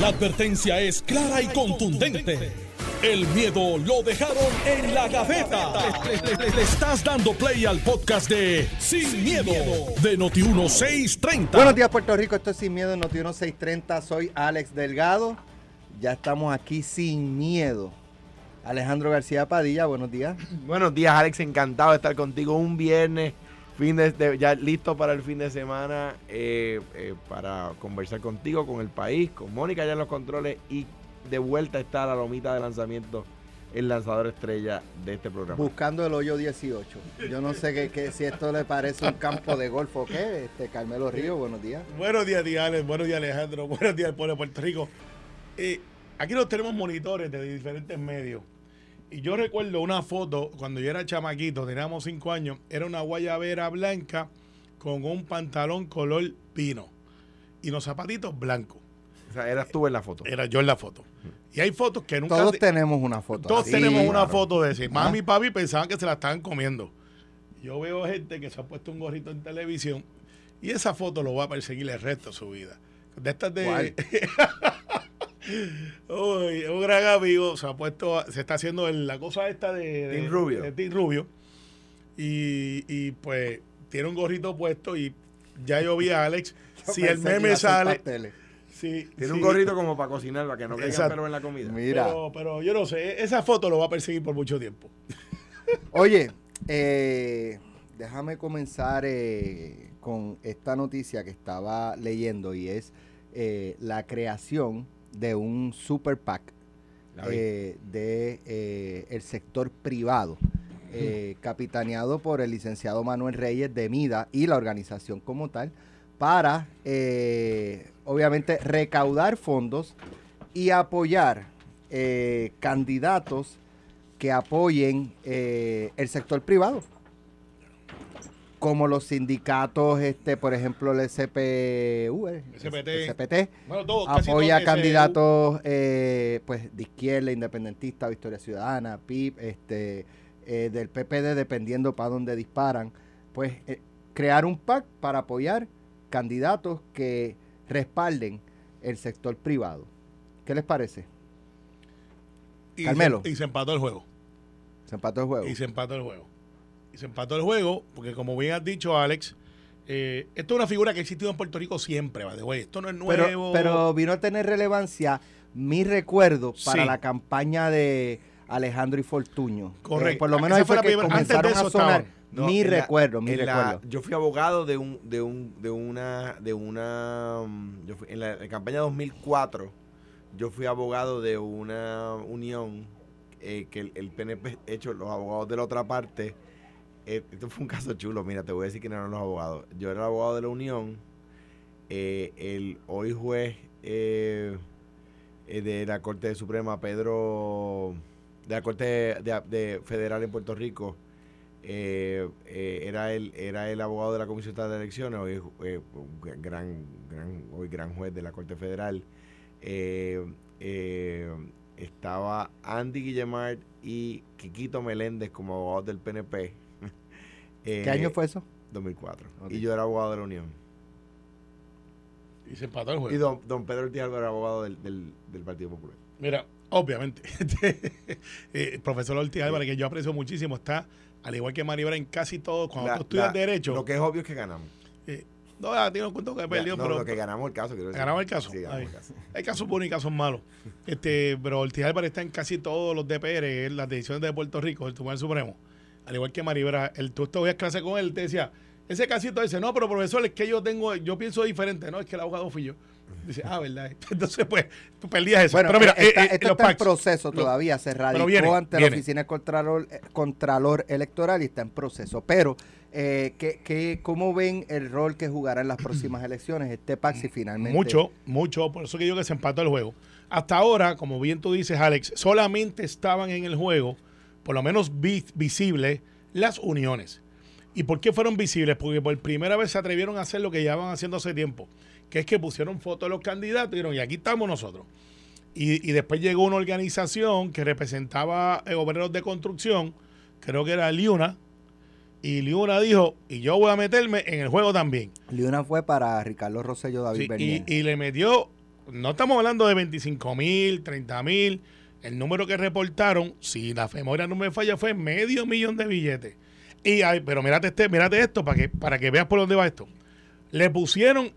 La advertencia es clara y contundente. El miedo lo dejaron en la gaveta. Le, le- le estás dando play al podcast de Sin, miedo, de Noti1630. Buenos días, Puerto Rico. Esto es Sin Miedo en Noti 630. Soy Alex Delgado. Ya estamos aquí sin miedo. Alejandro García Padilla, buenos días. Buenos días, Alex. Encantado de estar contigo un viernes. Fin de, de- ya listo para el fin de semana eh, eh, para conversar contigo, con el país, con Mónica ya en los controles y de vuelta está la lomita de lanzamiento, el lanzador estrella de este programa. Buscando el hoyo 18. Yo no sé qué, qué- si esto le parece un campo de golf o qué. Este, Carmelo Río, buenos días. Buenos días, Alex. Buenos días, Alejandro. Buenos días, al pueblo de Puerto Rico. Eh, aquí nos tenemos monitores de diferentes medios. Y yo recuerdo una foto cuando yo era chamaquito, teníamos cinco años, era una guayabera blanca con un pantalón color pino y los zapatitos blancos. O sea, eras tú en la foto. Era yo en la foto. Y hay fotos que nunca... Todos te- tenemos una foto. todos así. tenemos una foto de ese. Mami Ah. y papi pensaban que se la estaban comiendo. Yo veo gente que se ha puesto un gorrito en televisión y esa foto lo va a perseguir el resto de su vida. De estas de. Uy, un gran amigo se ha puesto, se está haciendo el- la cosa esta de, de- Team Rubio. de Team Rubio. Y, y, pues tiene un gorrito puesto y ya yo vi a Alex. Yo si el meme sale. Sí, Tiene sí. un gorrito como para cocinar, para que no caiga pelo en la comida. Mira. Pero, pero yo no sé, esa foto lo va a perseguir por mucho tiempo. Oye, eh, déjame comenzar eh, con esta noticia que estaba leyendo y es eh, la creación de un super PAC eh, de eh, el sector privado, eh, capitaneado por el licenciado Manuel Reyes de MIDA y la organización como tal, para eh, obviamente recaudar fondos y apoyar eh, candidatos que apoyen eh, el sector privado. Como los sindicatos, este, por ejemplo, el SPU, eh, SPT. Bueno, apoya candidatos eh, pues de izquierda, independentista, Victoria Ciudadana, PIP, este, eh, del PPD, dependiendo para dónde disparan, pues eh, crear un PAC para apoyar candidatos que respalden el sector privado. ¿Qué les parece? y Carmelo. Se, y se empató el juego. Se empató el juego. Y se empató el juego. Y se empató el juego, porque como bien has dicho, Alex, eh, esto es una figura que ha existido en Puerto Rico siempre, way. Esto no es nuevo. pero vino a tener relevancia mi recuerdo para Sí. la campaña de Alejandro y Fortuño. Correcto. Eh, por lo Esa menos ahí fue fue la que primera- antes de comenzaron eso a sonar. No, mi la- recuerdo, mi la- recuerdo. yo fui abogado de un de un de una de una mm, yo fui- en la, en campaña 2004 yo fui abogado de una unión eh, que el, el PNP hecho los abogados de la otra parte esto fue un caso chulo. Mira te voy a decir quiénes eran los abogados. Yo era el abogado de la unión eh, el hoy juez eh, eh, de la Corte Suprema Pedro de la Corte de- de Federal en Puerto Rico eh, eh, era el era el abogado de la Comisión de Elecciones hoy eh, gran hoy gran juez de la Corte Federal. Eh, eh, estaba Andy Guillemard y Quiquito Meléndez como abogados del PNP ¿Qué Eh, año fue eso? 2004 Ok. y yo era abogado de la Unión Y se empató el juego. y don, don Pedro Ortiz Álvarez era abogado del, del, del Partido Popular Mira, obviamente, eh, el profesor Ortiz Álvarez, que yo aprecio muchísimo, está, al igual que Maribel, en casi todo. Cuando La- tú estudias la- Derecho, lo que es obvio es que ganamos eh, no, a ti no cuento que perdió, no, pero lo que ganamos el caso quiero decir. ganamos el caso. sí ganamos el caso hay casos buenos y casos malos. Este, pero Ortiz Álvarez está en casi todos los DPR, en las decisiones de Puerto Rico, el Tribunal Supremo. Al igual que Maribel, el, tú estudias clase con él, te decía, ese casito dice, no, pero profesor, es que yo tengo, yo pienso diferente, no, es que el abogado fui yo. Dice, ah, ¿verdad? Entonces, pues, tú perdías eso. Bueno, pero mira, está- eh, eh, esto está en proceso todavía. Se radicó viene, ante viene. la Oficina del Contralor, eh, Contralor Electoral y está en proceso. Pero, eh, ¿qué, qué, ¿cómo ven el rol que jugará en las próximas elecciones este PAC si finalmente... Mucho, mucho. Por eso que yo que se empató el juego. Hasta ahora, como bien tú dices, Alex, solamente estaban en el juego, por lo menos vi- visibles, las uniones. ¿Y por qué fueron visibles? Porque por primera vez se atrevieron a hacer lo que ya van haciendo hace tiempo, que es que pusieron fotos de los candidatos y dijeron, y aquí estamos nosotros. Y, y después llegó una organización que representaba eh, obreros de construcción, creo que era Liuna, y Liuna dijo, y yo voy a meterme en el juego también. Liuna fue para Ricardo Rosselló, David Sí, y, y le metió no estamos hablando de 25 mil, 30 mil. El número que reportaron, si la memoria no me falla, fue medio millón de billetes. Y hay, pero mírate, este, mírate esto para que, para que veas por dónde va esto. Le pusieron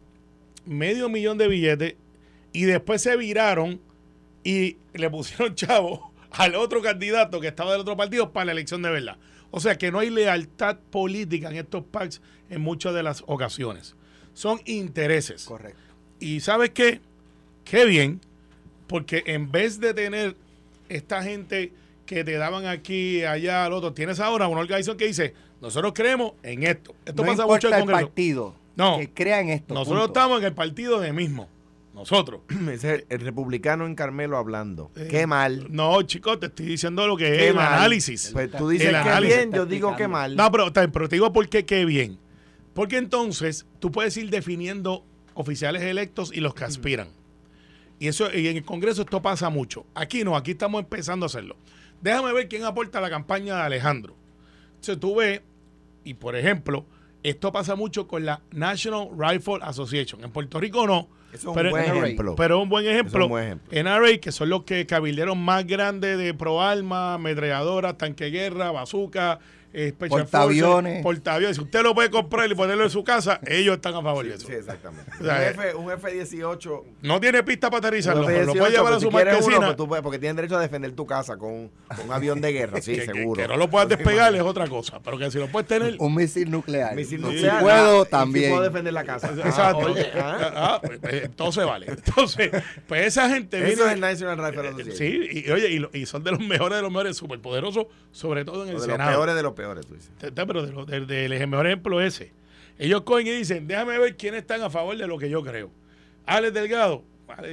medio millón de billetes y después se viraron y le pusieron chavo al otro candidato que estaba del otro partido para la elección de verdad. O sea que no hay lealtad política en estos packs en muchas de las ocasiones. Son intereses. Correcto. Y sabes qué? Qué bien, porque en vez de tener esta gente que te daban aquí, allá, al otro, tienes ahora una organización que dice, nosotros creemos en esto. Esto no pasa mucho en el Congreso. partido No. que crea en esto. Nosotros punto. estamos en el partido de mismo. Nosotros. Ese es el republicano en Carmelo hablando. Eh, Qué mal. No, chicos, te estoy diciendo lo que Qué es el análisis. Pues tú dices que bien, yo digo que mal. No, pero te digo por qué qué bien. Porque entonces tú puedes ir definiendo oficiales electos y los que aspiran. Y eso y en el Congreso esto pasa mucho. Aquí no, aquí estamos empezando a hacerlo. Déjame ver quién aporta a la campaña de Alejandro. Entonces tú ves, y por ejemplo, esto pasa mucho con la National Rifle Association. En Puerto Rico no. Es pero- un buen NRA. ejemplo. Pero un buen ejemplo. Es un buen ejemplo. NRA, que son los que cabilderos más grandes de pro armas, ametralladoras, tanque guerra, bazooka, eh, Portaaviones. Si usted lo puede comprar y ponerlo en su casa, ellos están a favor de eso. Sí, exactamente. O sea, un, un F-18. No tiene pista para aterrizarlo, un pero lo F-18, puede llevar a pues, su si uno, pues, tú porque tienen derecho a defender tu casa con, con un avión de guerra, sí, que, seguro. que no lo puedas despegar es otra cosa, pero que si lo puedes tener. Un misil nuclear. Misil Si nuclear, puedo, ah, y si también. puedo defender la casa. Exacto. Ah, oye, ah. Ah, pues, pues, entonces vale. Entonces, pues esa gente viene. Eso es el National Rifle Association. Sí, y, oye, y, son de los mejores de los mejores, superpoderosos, sobre todo en el O de los Senado. peores de los peores, Pero de de- del el mejor ejemplo es ese. Ellos cogen y dicen, déjame ver quiénes están a favor de lo que yo creo. Alex Delgado,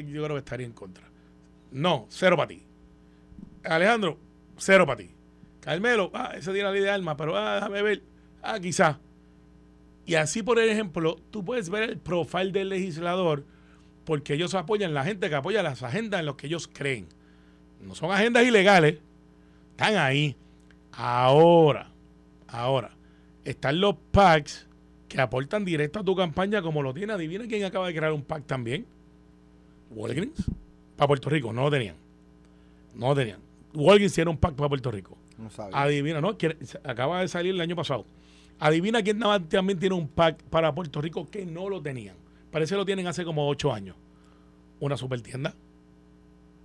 yo creo que estaría en contra. No, cero para ti. Alejandro, cero para ti. Carmelo, ah, ese tiene la ley de alma, pero ah, déjame ver. Ah, quizá. Y así, por ejemplo, tú puedes ver el profile del legislador porque ellos apoyan la gente que apoya las agendas en las que ellos creen. No son agendas ilegales, están ahí. Ahora, ahora, están los PACs que aportan directo a tu campaña como lo tiene. Adivina quién acaba de crear un PAC también. Walgreens. Para Puerto Rico, no lo tenían. No lo tenían. Walgreens tiene un PAC para Puerto Rico. No sabía. Adivina, ¿no? Acaba de salir el año pasado. Adivina quién también tiene un pack para Puerto Rico que no lo tenían. Parece que lo tienen hace como ocho años. Una super tienda.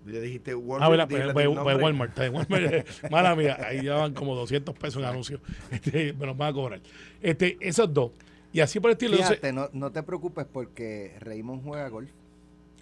Le dijiste Ah, Walmart. ¿verdad? dile Pues, pues, pues Walmart. bien, Walmart. Mala mía. Ahí llevan como 200 pesos en anuncios. Este, me los van a cobrar. Este, esos dos. Y así por el estilo. entonces- Fíjate, no, no te preocupes porque Raymond juega golf.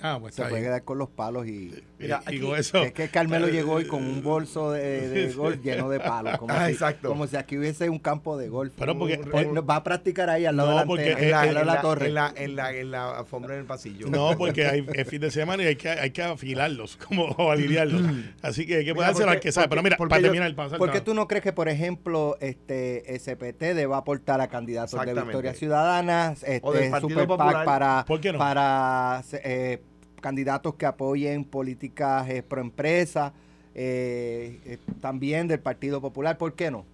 Ah, pues Se puede quedar con los palos y... Mira, y, y aquí- eso. Es que Carmelo llegó hoy con un bolso de, de golf lleno de palos. Como, Ah, si, exacto. como si aquí hubiese un campo de golf. Pero porque- va a practicar ahí al lado No, de la porque antena, En la, al en lado la la- torre. en la, en la, en la alfombra en el pasillo. No, porque hay, es fin de semana y hay que, hay que afilarlos, como o alinearlos. Así que hay que dárselo al que sabe. Pero mira, porque para yo- terminar el pasar. ¿Por qué tú no crees que, por ejemplo, este SPT deba aportar a candidatos de. Victoria Ciudadana, este, O del Partido Super PAC Popular. para, ¿Por qué no? para eh, candidatos que apoyen políticas eh, pro empresa, eh, eh, también del Partido Popular? ¿Por qué no?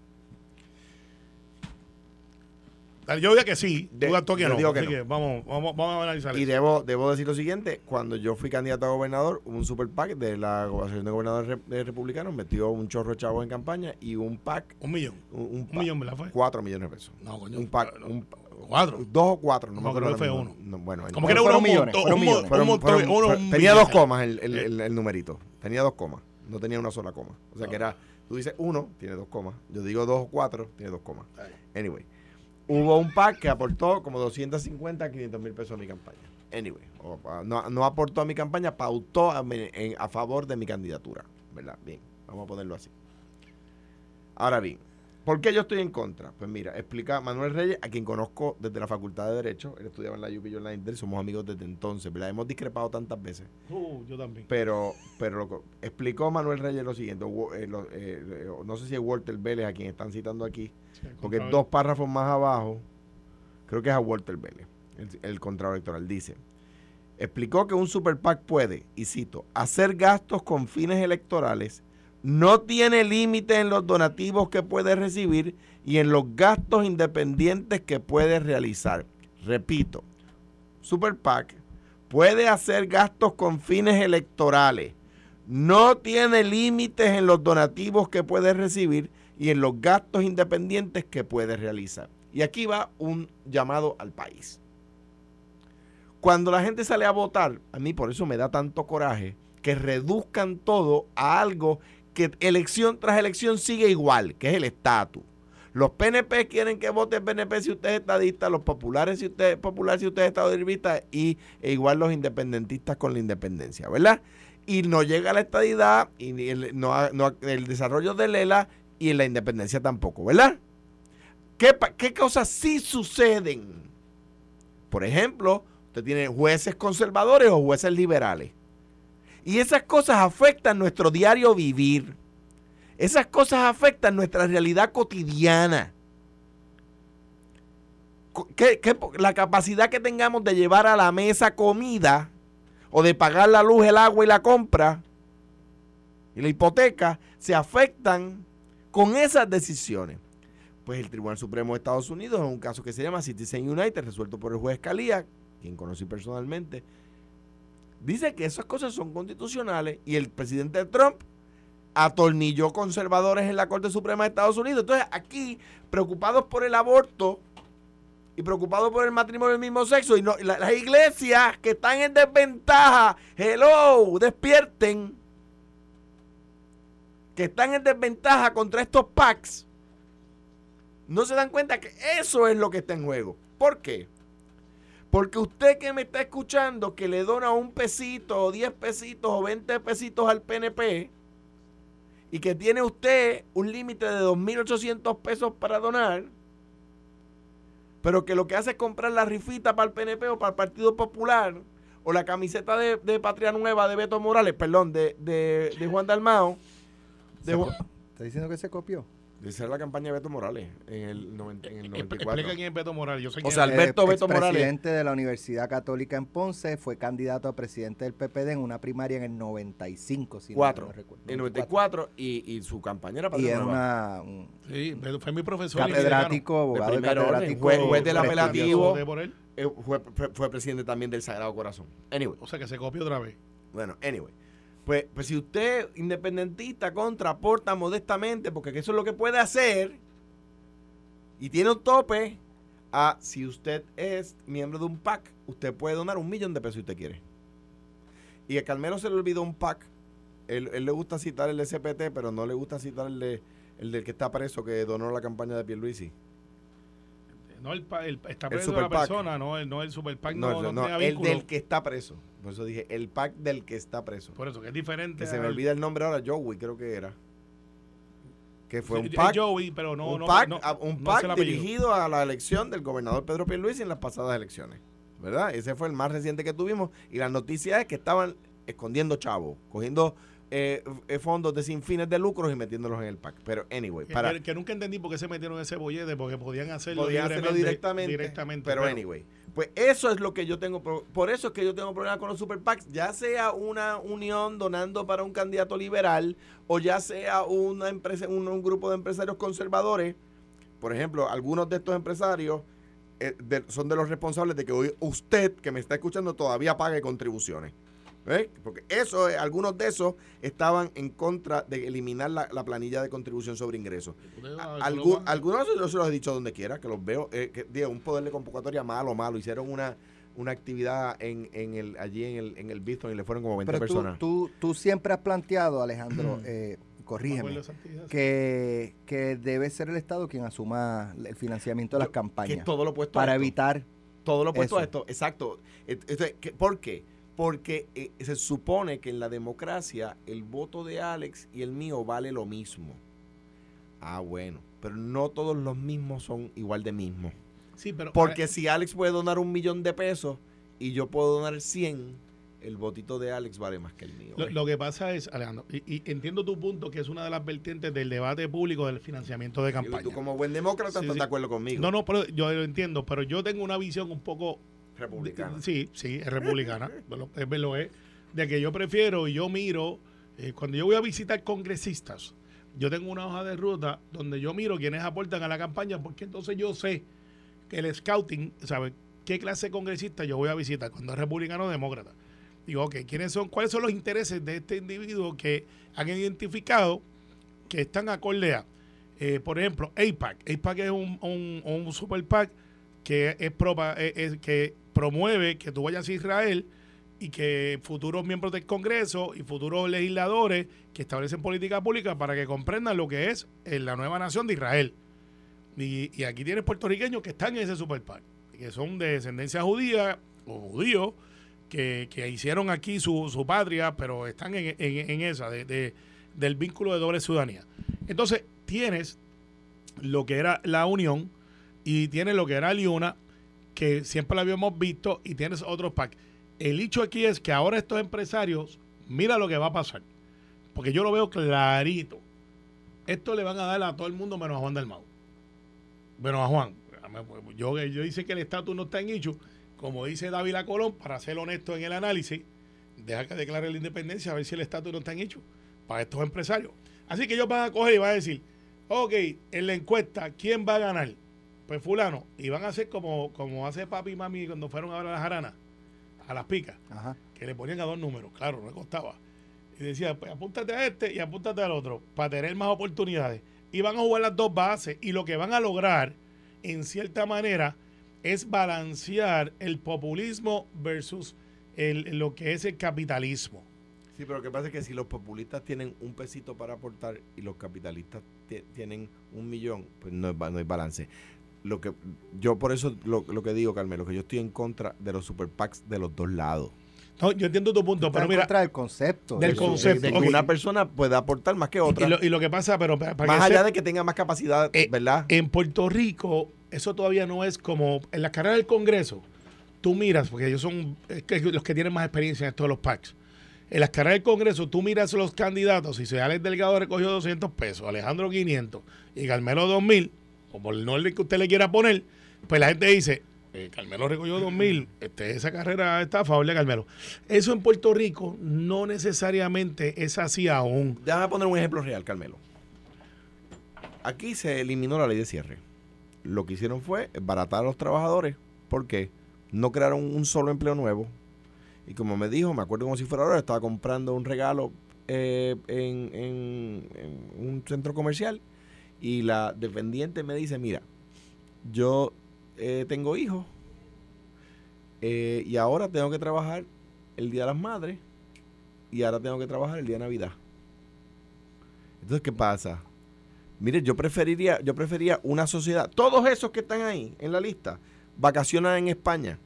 Yo diría que sí, De- tú que no. digo que Así no. que vamos, vamos, vamos a analizar Y eso. debo, debo decir lo siguiente, cuando yo fui candidato a gobernador, un super PAC de la Asociación de Gobernadores Republicanos metió un chorro de chavos en campaña y un PAC, Un millón. un, un Un PAC, millón, ¿verdad? Fue? cuatro millones de pesos. No, coño. un PAC, no, un- cuatro. dos o cuatro, no, me No, acuerdo creo que fue mismo. No, bueno, Como que era uno millones, un un montón- fueron- uno- tenía dos comas el, el- el- el numerito, tenía dos comas, no tenía una sola coma. O sea que era, tú dices uno, tiene dos comas, yo digo dos o cuatro, tiene dos comas. Anyway, hubo un PAC que aportó como 250 a 500 mil pesos a mi campaña. Anyway, ah, no, no aportó a mi campaña, pautó a, mi- en- a favor de mi candidatura. ¿Verdad? Bien, vamos a ponerlo así. Ahora bien, ¿por qué yo estoy en contra? Pues mira, explica Manuel Reyes, a quien conozco desde la Facultad de Derecho, él estudiaba en la UP Online Inter, somos amigos desde entonces, ¿verdad? Hemos discrepado tantas veces, Uh, yo también. pero, pero lo explicó Manuel Reyes lo siguiente, eh, lo- eh, eh, no sé si es Walter Vélez a quien están citando aquí, porque dos párrafos más abajo, creo que es a Walter Vélez, el, el contrato electoral, dice, explicó que un super PAC puede, y cito, hacer gastos con fines electorales, no tiene límite en los donativos que puede recibir y en los gastos independientes que puede realizar. Repito, super PAC puede hacer gastos con fines electorales, no tiene límites en los donativos que puede recibir y en los gastos independientes que puede realizar. Y aquí va un llamado al país. Cuando la gente sale a votar, a mí por eso me da tanto coraje que reduzcan todo a algo que elección tras elección sigue igual, que es el estatus. Los PNP quieren que vote PNP si usted es estadista, los populares si usted es popular si usted es estadista y e igual los independentistas con la independencia, ¿verdad? Y no llega la estadidad y el, no, el desarrollo de Lela y en la independencia tampoco, ¿verdad? ¿Qué, ¿Qué cosas sí suceden? Por ejemplo, usted tiene jueces conservadores o jueces liberales. Y esas cosas afectan nuestro diario vivir. Esas cosas afectan nuestra realidad cotidiana. la capacidad que tengamos de llevar a la mesa comida o de pagar la luz, el agua y la compra y la hipoteca se afectan con esas decisiones. Pues el Tribunal Supremo de Estados Unidos en un caso que se llama Citizen United, resuelto por el juez Scalia, quien conocí personalmente, dice que esas cosas son constitucionales y el presidente Trump atornilló conservadores en la Corte Suprema de Estados Unidos. Entonces, aquí, preocupados por el aborto y preocupados por el matrimonio del mismo sexo, y no, las iglesias que están en desventaja, hello, despierten, que están en desventaja contra estos PACs, no se dan cuenta que eso es lo que está en juego. ¿Por qué? Porque usted que me está escuchando, que le dona un pesito, o 10 pesitos, o 20 pesitos al PNP, y que tiene usted un límite de 2.800 pesos para donar, pero que lo que hace es comprar la rifita para el PNP o para el Partido Popular, o la camiseta de, Patria Nueva de Beto Morales, perdón, de, de, Juan Dalmao. ¿Está diciendo que se copió? De ser la campaña de Beto Morales en el, 94. Explica quién es Beto Morales. Yo sé o sea, Alberto Beto Morales. presidente de la Universidad Católica en Ponce, fue candidato a presidente del PPD en una primaria en el 95, si Cuatro. no recuerdo. En 94 y, y su campaña era para Y era una... sí, fue mi profesor. Catedrático, abogado de catedrático. Juez, del apelativo. Eh, fue, fue presidente también del Sagrado Corazón. Anyway. O sea, que se copió otra vez. Bueno, anyway. Pues, pues si usted, independentista, contraporta modestamente, porque eso es lo que puede hacer, y tiene un tope, a si usted es miembro de un PAC, usted puede donar un millón de pesos si usted quiere. Y a Carmelo se le olvidó un PAC. Él, le gusta citar el de CPT, pero no le gusta citar el, de, el del que está preso que donó la campaña de Pierluisi. No el, el está preso la persona, no el, no el super PAC, no, no, no el del que está preso. Por eso dije, el PAC del que está preso. Por eso, que es diferente. Que se me olvida el nombre ahora, Joey creo que era. Que fue un PAC. Joey, pero no, un PAC, un PAC dirigido a la elección del gobernador Pedro Pierluisi en las pasadas elecciones. ¿Verdad? Ese fue el más reciente que tuvimos. Y la noticia es que estaban escondiendo chavos, cogiendo eh, fondos de sin fines de lucros y metiéndolos en el PAC. Pero, anyway. Para, que, nunca entendí por qué se metieron ese bollete, porque podían hacerlo, directamente, directamente, pero, anyway. Pues eso es lo que yo tengo. Por eso es que yo tengo problemas con los super PACs. Ya sea una unión donando para un candidato liberal o ya sea una empresa, un, grupo de empresarios conservadores. Por ejemplo, algunos de estos empresarios eh, son de los responsables de que hoy usted que me está escuchando todavía pague contribuciones. ¿Eh? Porque eso, eh, algunos de esos estaban en contra de eliminar la, planilla de contribución sobre ingresos. algunos yo se los he dicho donde quiera, que los veo, eh, que, digo, un poder de convocatoria malo, malo. Hicieron una, una actividad en, en el, allí en el, en el Biston y le fueron como 20 Pero personas. Tú, tú, siempre has planteado, Alejandro, eh, corrígeme, que, que debe ser el Estado quien asuma el financiamiento de las campañas. todo lo puesto para evitar. Todo lo puesto a esto, exacto. ¿Por qué? Porque eh, se supone que en la democracia el voto de Alex y el mío vale lo mismo. Ah, bueno, pero no todos los mismos son igual de mismos. Sí, pero Porque si Alex puede donar un millón de pesos y yo puedo donar 100, el votito de Alex vale más que el mío. Lo, que pasa es, Alejandro, y, entiendo tu punto, que es una de las vertientes del debate público del financiamiento de campaña. tú como buen demócrata estás de acuerdo conmigo. No, no, pero yo lo entiendo, pero yo tengo una visión un poco Republicana. Sí, sí, es republicana. es, lo es. De que yo prefiero y yo miro, eh, cuando yo voy a visitar congresistas, yo tengo una hoja de ruta donde yo miro quienes aportan a la campaña, porque entonces yo sé que el scouting, ¿sabes? qué clase de congresista yo voy a visitar, cuando es republicano o demócrata. Digo, ok, ¿quiénes son, ¿cuáles son los intereses de este individuo que han identificado que están acorde a? Eh, por ejemplo, AIPAC. AIPAC es un, un, un super PAC que, es, propa- es- es- que promueve que tú vayas a Israel y que futuros miembros del Congreso y futuros legisladores que establecen política pública para que comprendan lo que es eh, la nueva nación de Israel. Y, aquí tienes puertorriqueños que están en ese super PAC, que son de descendencia judía o judíos, que, que hicieron aquí su, su patria, pero están en, en- esa, de, de- del vínculo de doble ciudadanía. Entonces, tienes lo que era la Unión y tienes lo que era IUNA, que siempre lo habíamos visto, y tienes otros PAC. El hecho aquí es que ahora estos empresarios, mira lo que va a pasar, porque yo lo veo clarito. Esto le van a dar a todo el mundo menos a Juan del Mau. Menos a Juan. Yo, yo dice que el estatus no está en hecho, como dice Dávila Colón, para ser honesto en el análisis, deja que declare la independencia a ver si el estatus no está en hecho para estos empresarios. Así que ellos van a coger y van a decir, ok, en la encuesta, ¿quién va a ganar? Pues fulano. Y van a hacer como, como hace papi y mami cuando fueron a ver a las jaranas, a las picas, Ajá. que le ponían a dos números, claro, no le costaba. Y decía, pues apúntate a este y apúntate al otro, para tener más oportunidades. Y van a jugar las dos bases y lo que van a lograr, en cierta manera, es balancear el populismo versus el, lo que es el capitalismo. Sí, pero lo que pasa es que si los populistas tienen un pesito para aportar y los capitalistas ti- tienen un millón, pues no, es no hay balance. Lo que yo por eso lo, lo que digo, Carmelo, que yo estoy en contra de los super PACs de los dos lados. No, yo entiendo tu punto, pero en mira, contra del concepto. Del de- concepto. De que una persona pueda aportar más que otra. y lo, y lo que pasa, pero para, para más que allá de que tenga más capacidad, Eh, ¿verdad? En Puerto Rico, eso todavía no es como en la carrera del Congreso. Tú miras, porque ellos son es que los que tienen más experiencia en esto de los PACs. En las carreras del Congreso, tú miras los candidatos. Si se Alex Delgado recogió 200 pesos, Alejandro 500 y Carmelo 2000, o por el orden que usted le quiera poner, pues la gente dice: eh, Carmelo recogió 2000, este, esa carrera está a favor de Carmelo. Eso en Puerto Rico no necesariamente es así aún. Déjame poner un ejemplo real, Carmelo. Aquí se eliminó la ley de cierre. Lo que hicieron fue baratar a los trabajadores. ¿Por qué? No crearon un solo empleo nuevo. Y como me dijo, me acuerdo como si fuera ahora, estaba comprando un regalo eh, en- en un centro comercial y la dependiente me dice, mira, yo eh, tengo hijos eh, y ahora tengo que trabajar el Día de las Madres y ahora tengo que trabajar el día de Navidad. Entonces, ¿qué pasa? Mire, yo preferiría, yo prefería una sociedad. Todos esos que están ahí en la lista vacacionan en España.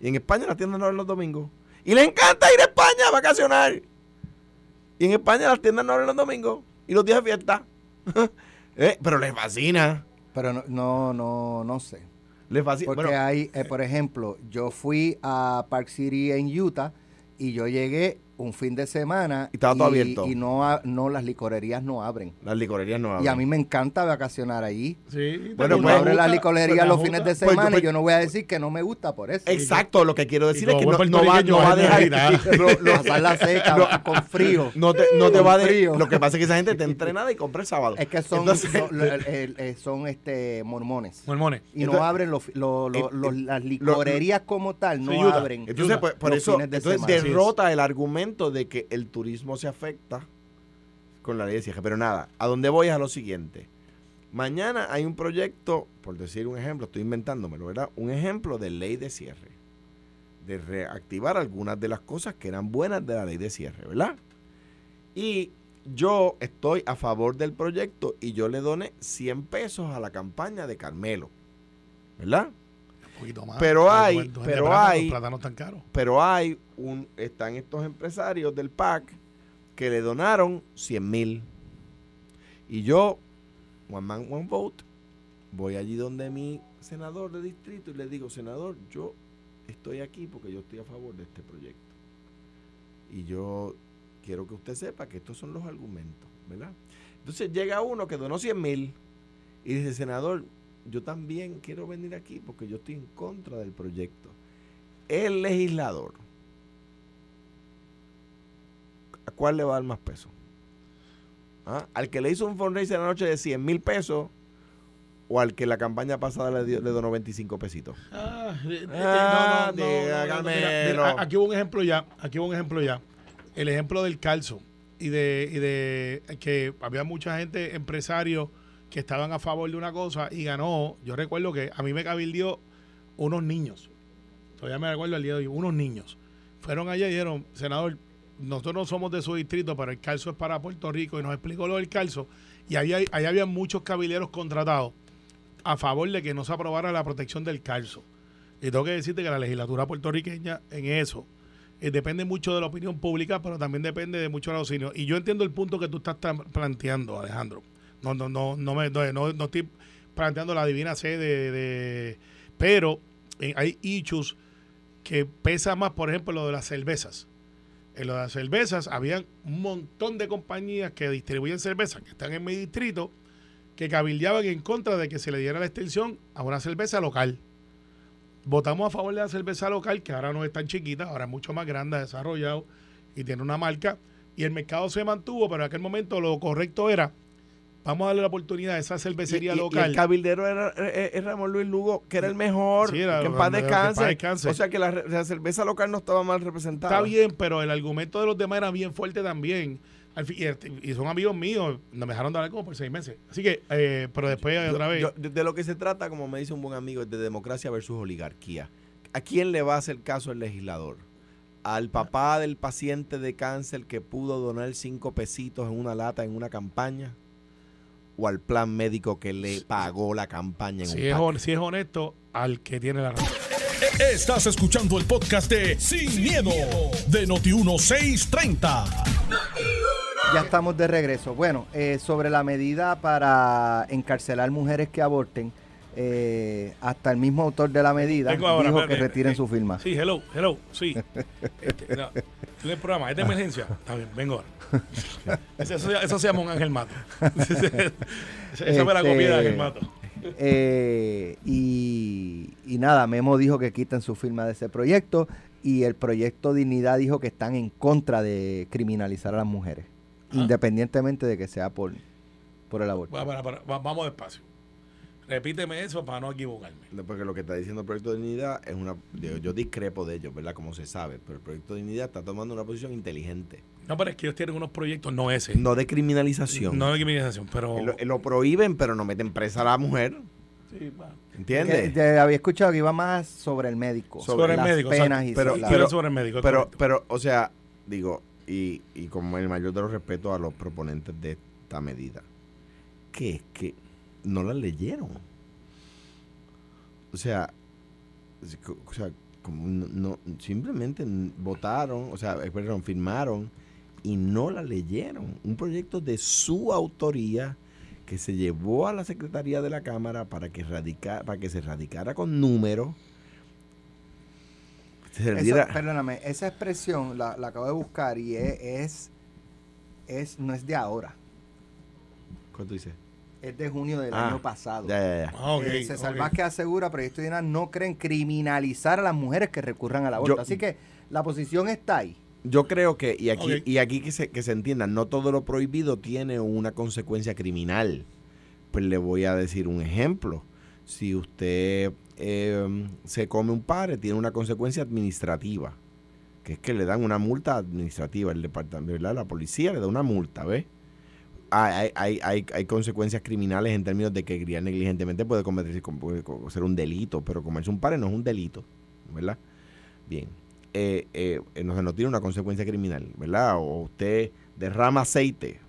Y en España las tiendas no abren los domingos. Y les encanta ir a España a vacacionar. Y en España las tiendas no abren los domingos. Y los días de fiesta. Eh, pero les fascina. Pero no, no, no, no sé. Les fascina. Porque Bueno, hay, eh, por ejemplo, yo fui a Park City en Utah y yo llegué un fin de semana Y estaba todo abierto. y no, no las licorerías no abren. las licorerías no abren. Y a mí me encanta vacacionar allí. Sí, Bueno, pues, abren las licorerías pues, los fines de. Pues, semana pues, y yo no voy a decir que no me gusta por eso. Exacto, lo que quiero decir Y es que no, no va, no va a dejar. no- Pasarla seca, con frío. no te, no te va a dejar. Lo que pasa es que esa gente está entrenada y compra el sábado. Es que son, Entonces- son, lo- el- el- eh, son, este mormones. Mormones. Y Entonces- no abren los, lo- lo- Eh, los- eh, las licorerías como tal, no abren. Entonces, pues, por Los eso, fines de entonces semana. derrota el argumento de que el turismo se afecta con la ley de cierre. Pero nada, a dónde voy es a lo siguiente. Mañana hay un proyecto, por decir un ejemplo, estoy inventándomelo, ¿verdad? Un ejemplo de ley de cierre. De reactivar algunas de las cosas que eran buenas de la ley de cierre, ¿verdad? Y yo estoy a favor del proyecto y yo le doné 100 pesos a la campaña de Carmelo, ¿verdad? Un poquito más. Pero hay- pero plátano, hay- Los plátanos tan caros. pero hay un están estos empresarios del PAC que le donaron 100 mil y yo one man one vote voy allí donde mi senador de distrito y le digo senador yo estoy aquí porque yo estoy a favor de este proyecto y yo quiero que usted sepa que estos son los argumentos verdad entonces llega uno que donó 100 mil y dice senador yo también quiero venir aquí porque yo estoy en contra del proyecto el legislador, ¿a cuál le va a dar más peso? ¿Ah? ¿Al que le hizo un fundraiser anoche de 100 mil pesos o al que la campaña pasada le, dio, le donó 25 pesitos? Ah, eh, eh, Ah, no, no, no, mira, mira, aquí hubo un ejemplo ya, aquí hubo un ejemplo ya. El ejemplo del calzo y de, y de que había mucha gente, empresarios, que estaban a favor de una cosa y ganó. Yo recuerdo que a mí me cabildió unos niños. Todavía me recuerdo el día de hoy, unos niños. Fueron allá y dijeron, senador, nosotros no somos de su distrito, pero el calzo es para Puerto Rico y nos explicó lo del calzo. Y ahí, ahí había muchos cabilderos contratados a favor de que no se aprobara la protección del calzo. Y tengo que decirte que la legislatura puertorriqueña en eso eh, depende mucho de la opinión pública, pero también depende de mucho de. Y yo entiendo el punto que tú estás planteando, Alejandro. No, no, no, no, me, no, no- no estoy planteando la divina C de... pero eh, hay issues que pesa más, por ejemplo, lo de las cervezas. En lo de las cervezas, había un montón de compañías que distribuyen cervezas que están en mi distrito que cabildeaban en contra de que se le diera la extensión a una cerveza local. Votamos a favor de la cerveza local, que ahora no es tan chiquita, ahora es mucho más grande, desarrollado y tiene una marca. Y el mercado se mantuvo, pero en aquel momento lo correcto era, vamos a darle la oportunidad a esa cervecería Y- y- y local. el cabildero era, eh, eh, Ramón Luis Lugo, que era el mejor, Sí, era que en paz descanse. O sea que la, cerveza local no estaba mal representada. Está bien, pero el argumento de los demás era bien fuerte también. Y, este- y son amigos míos, nos dejaron de hablar como por seis meses. Así que, eh, pero después Yo- otra vez. yo- de lo que se trata, como me dice un buen amigo, es de democracia versus oligarquía. ¿A quién le va a hacer caso el legislador? ¿Al papá del paciente de cáncer que pudo donar cinco pesitos en una lata en una campaña? ¿O al plan médico que le pagó la campaña en si, un es, pack? si es honesto, al que tiene la razón. Estás escuchando el podcast de Sin, miedo, de Noti1630. Ya estamos de regreso. Bueno, eh, sobre la medida para encarcelar mujeres que aborten, eh, hasta el mismo autor de la medida ahora, dijo espérate, que retiren eh, su firma. Sí, hello, hello, sí. Este, no, en el programa, es de emergencia. Está bien, vengo ahora. Eso, se llama un ángel mato. Esa esa fue la Este, copia de ángel mato. Eh, y, y nada, Memo dijo que quiten su firma de ese proyecto y el proyecto Dignidad dijo que están en contra de criminalizar a las mujeres, Ah. independientemente de que sea por, por el aborto. Para- para- vamos despacio. Repíteme eso para no equivocarme. No, Porque lo que está diciendo el Proyecto de Dignidad es una... Yo, yo discrepo de ellos, ¿verdad? Como se sabe. Pero el Proyecto de Dignidad está tomando una posición inteligente. No, pero es que ellos tienen unos proyectos, no ese. No de criminalización. No de criminalización, pero. Lo, lo prohíben, pero no meten presa a la mujer. Sí, va. Que- ¿Entiendes? te había escuchado que iba más sobre el médico. Sobre el las médico, penas y Pero- Quiero sobre el médico. Pero, pero, o sea, digo, y, y como el mayor de los respetos a los proponentes de esta medida, que es que no la leyeron. O sea, o sea, como no, no- simplemente votaron, o sea, eh, perdón, firmaron y no la leyeron. Un proyecto de su autoría que se llevó a la Secretaría de la Cámara para que, radica, para que se radicara con números. Perdóname, esa expresión la, la acabo de buscar y es, es, es- no es de ahora, ¿Cuánto dice? Es de junio del Ah, año pasado. Ya, ya, ya. Ah, ok, Eh, César ok. Vázquez asegura, Proyecto no creen criminalizar a las mujeres que recurran al aborto. Yo- Así que la posición está ahí. Yo creo que, y aquí, y aquí que se, que se entienda, no todo lo prohibido tiene una consecuencia criminal. Pues le voy a decir un ejemplo. Si usted eh, se come un padre, tiene una consecuencia administrativa, que es que le dan una multa administrativa, el departamento, ¿verdad? La policía le da una multa, ¿ves? Hay, hay, hay, hay consecuencias criminales en términos de que criar negligentemente puede convertirse con- puede ser un delito, pero comerse un padre no es un delito, ¿verdad? Bien, eh, eh, eh, no, no tiene una consecuencia criminal, ¿verdad? O usted derrama aceite,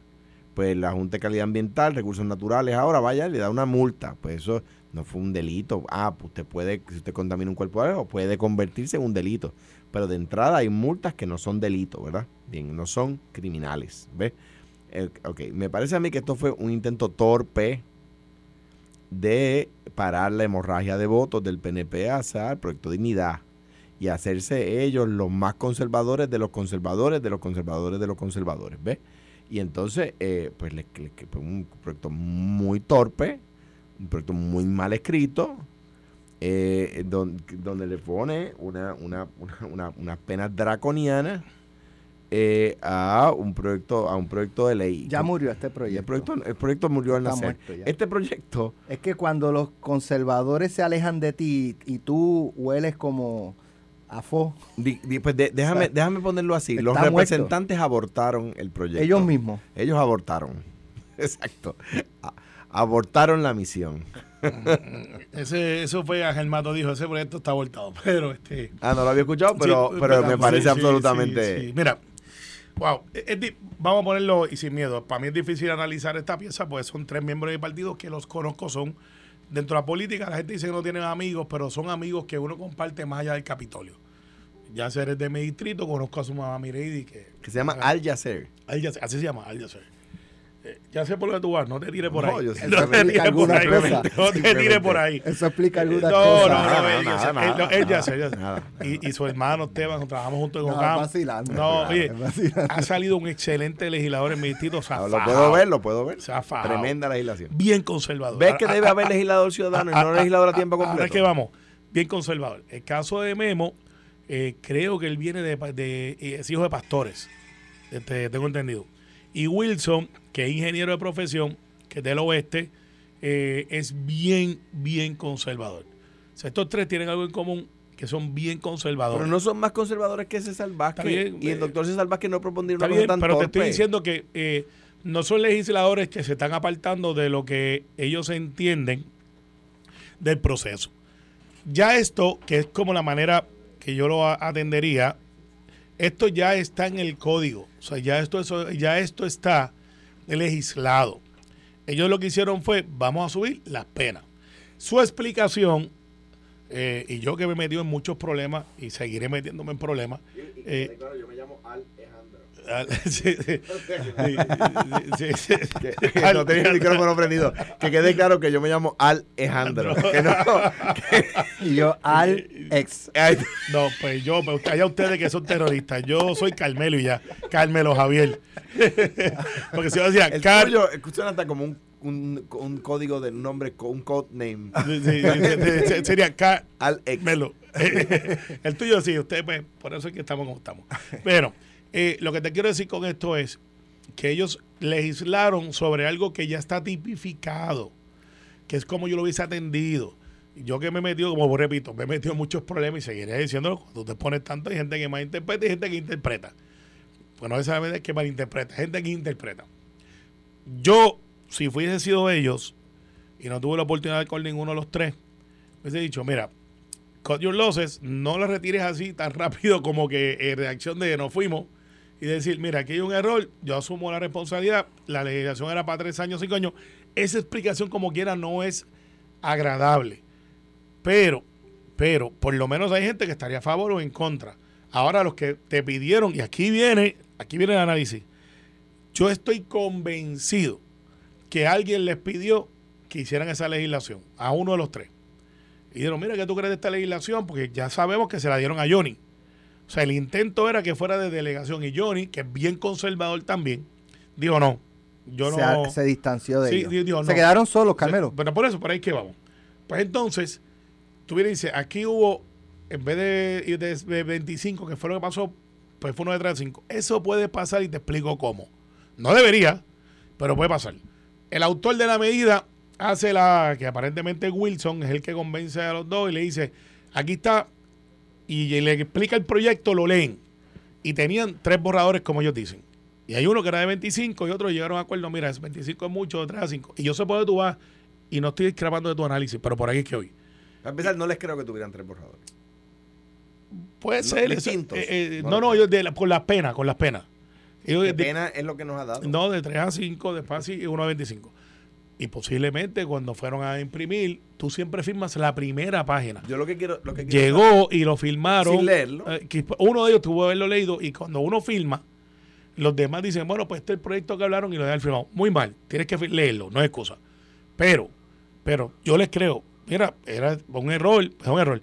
pues la Junta de Calidad Ambiental, Recursos Naturales, ahora vaya le da una multa, pues eso no fue un delito. Ah, pues usted puede, si usted contamina un cuerpo de agua, puede convertirse en un delito. Pero de entrada hay multas que no son delitos, ¿verdad? Bien, no son criminales, ¿ves? Ok, me parece a mí que esto fue un intento torpe de parar la hemorragia de votos del PNP hacia el Proyecto Dignidad y hacerse ellos los más conservadores de los conservadores de los conservadores de los conservadores, ¿ves? Y entonces, eh, pues, le, un proyecto muy torpe, un proyecto muy mal escrito, eh, don- donde, le pone una, una, una, una- unas penas draconianas eh, a un proyecto a un proyecto de ley. Ya murió este proyecto. el proyecto, el proyecto murió al nacer. muerto ya. Este proyecto, Es que cuando los conservadores se alejan de ti y tú hueles como a fo, di- di- pues de- déjame, déjame ponerlo así. Los muerto. representantes abortaron el proyecto. ellos mismos. Ellos abortaron. Exacto. A- abortaron la misión. Ese, eso fue a Germato dijo, ese proyecto está abortado. Pero este. Ah, no lo había escuchado, pero, Sí, pero me sí, parece sí, absolutamente. sí, sí. Mira, wow, es vamos a ponerlo y sin miedo. Para mí es difícil analizar esta pieza, pues son tres miembros de mi partido que los conozco, son dentro de la política. La gente dice que no tienen amigos, pero son amigos que uno comparte más allá del Capitolio. Ya sé, eres de mi distrito, conozco a su mamá Mireidi, que, Que se llama Al Yacer. Al Yacer, así se llama, Al Yacer. Ya sé por lo que tú vas, no te tires por No, ahí. yo sí no te tires por alguna ahí. cosa. No te tires por ahí. Eso explica algunas No, cosas. no, no, Nada, él, nada, nada, él- no, él ya sé, ya sé. nada. Y, y su hermano Esteban, trabajamos juntos en No, Ocam. vacilando. No, oye, Es vacilando. ha salido un excelente legislador en mi distrito. No, lo puedo ver, lo puedo ver. Se ha fajado. Tremenda legislación. Bien conservador. ¿Ves que Ah, debe ah, haber ah, legislador ciudadano y no legislador a tiempo Ahora completo? que vamos, bien conservador. El caso de Memo, eh, creo que él viene de- eh, es hijo de pastores, este, tengo entendido. Y Wilson, que es ingeniero de profesión, que es del oeste, eh, es bien, bien conservador. O sea, estos tres tienen algo en común, que son bien conservadores. Pero no son más conservadores que César Vázquez. Bien, y el eh, doctor César Vázquez no propondría una Está cosa bien, tan pero te estoy diciendo que eh, no son legisladores que se están apartando de lo que ellos entienden del proceso. Ya esto, que es como la manera que yo lo atendería, esto ya está en el código. O sea, ya esto, eso, ya esto está legislado. Ellos lo que hicieron fue, vamos a subir las penas. Su explicación, eh, y yo que me he metido en muchos problemas y seguiré metiéndome en problemas, eh, yo me llamo. Al- sí, sí, sí, sí, sí. Que no tenía el micrófono prendido. Que quede claro que yo me llamo Alejandro. Que no. Y yo al ex. Ay, No, pues yo, pues allá ustedes que son terroristas. Yo soy Carmelo y ya. Carmelo Javier. Porque si yo decía, el Car tuyo escuchan hasta como un, un, un código de nombre, un code name. Sí, sí, sí, sí, sería Carmelo. Al ex. El tuyo sí, usted, pues, por eso es que estamos como estamos. Pero eh, lo que te quiero decir con esto es que ellos legislaron sobre algo que ya está tipificado, que es como yo lo hubiese atendido. Yo que me he metido, como repito, me he metido en muchos problemas y seguiré diciéndolo, cuando te pones tanto, hay gente que malinterpreta y gente que interpreta. Pues no necesariamente es que malinterpreta, gente que interpreta. Yo, si fuese sido ellos, y no tuve la oportunidad de con ninguno de los tres, hubiese dicho, mira, cut your losses, no lo retires así tan rápido como que en reacción de nos fuimos y decir, mira, aquí hay un error, yo asumo la responsabilidad, la legislación era para tres años, cinco años. Esa explicación como quiera no es agradable. Pero, pero, por lo menos hay gente que estaría a favor o en contra. Ahora los que te pidieron, y aquí viene, aquí viene el análisis, yo estoy convencido que alguien les pidió que hicieran esa legislación, a uno de los tres. Y dijeron, mira, ¿qué tú crees de esta legislación? Porque ya sabemos que se la dieron a Johnny. O sea, el intento era que fuera de delegación. Y Johnny, que es bien conservador también, dijo, no, yo se, no... se distanció de Sí, ellos. se no. quedaron solos, Carmelo. Bueno, por eso, por ahí que vamos. Pues entonces, tú vienes y dices, aquí hubo, en vez de, de, de 25, que fue lo que pasó, pues fue uno de 35. Eso puede pasar y te explico cómo. No debería, pero puede pasar. El autor de la medida hace la, que aparentemente Wilson es el que convence a los dos y le dice, aquí está, y le explica el proyecto, lo leen. Y tenían tres borradores, como ellos dicen. Y hay uno que era de 25 y otros llegaron a acuerdo, mira, es 25 es mucho, 3 a 5. Y yo sé por dónde tú vas y no estoy discrepando de tu análisis, pero por ahí es que hoy. Para empezar, no les creo que tuvieran tres borradores. Puede No, ser. distintos. eh, eh, No no, yo de la- con las penas, con las penas. Ellos de- pena es lo que nos ha dado. no, de 3 a 5, después y uno a 25. Y posiblemente cuando fueron a imprimir, tú siempre firmas la primera página. Yo lo que quiero. Lo que quiero Llegó y lo filmaron. Sin leerlo. Eh, que uno de ellos tuvo que haberlo leído y cuando uno filma, los demás dicen, bueno, pues este es el proyecto que hablaron y lo dejan firmado. Muy mal, tienes que leerlo, no es excusa. Pero, pero yo les creo, mira, era un error, es un error.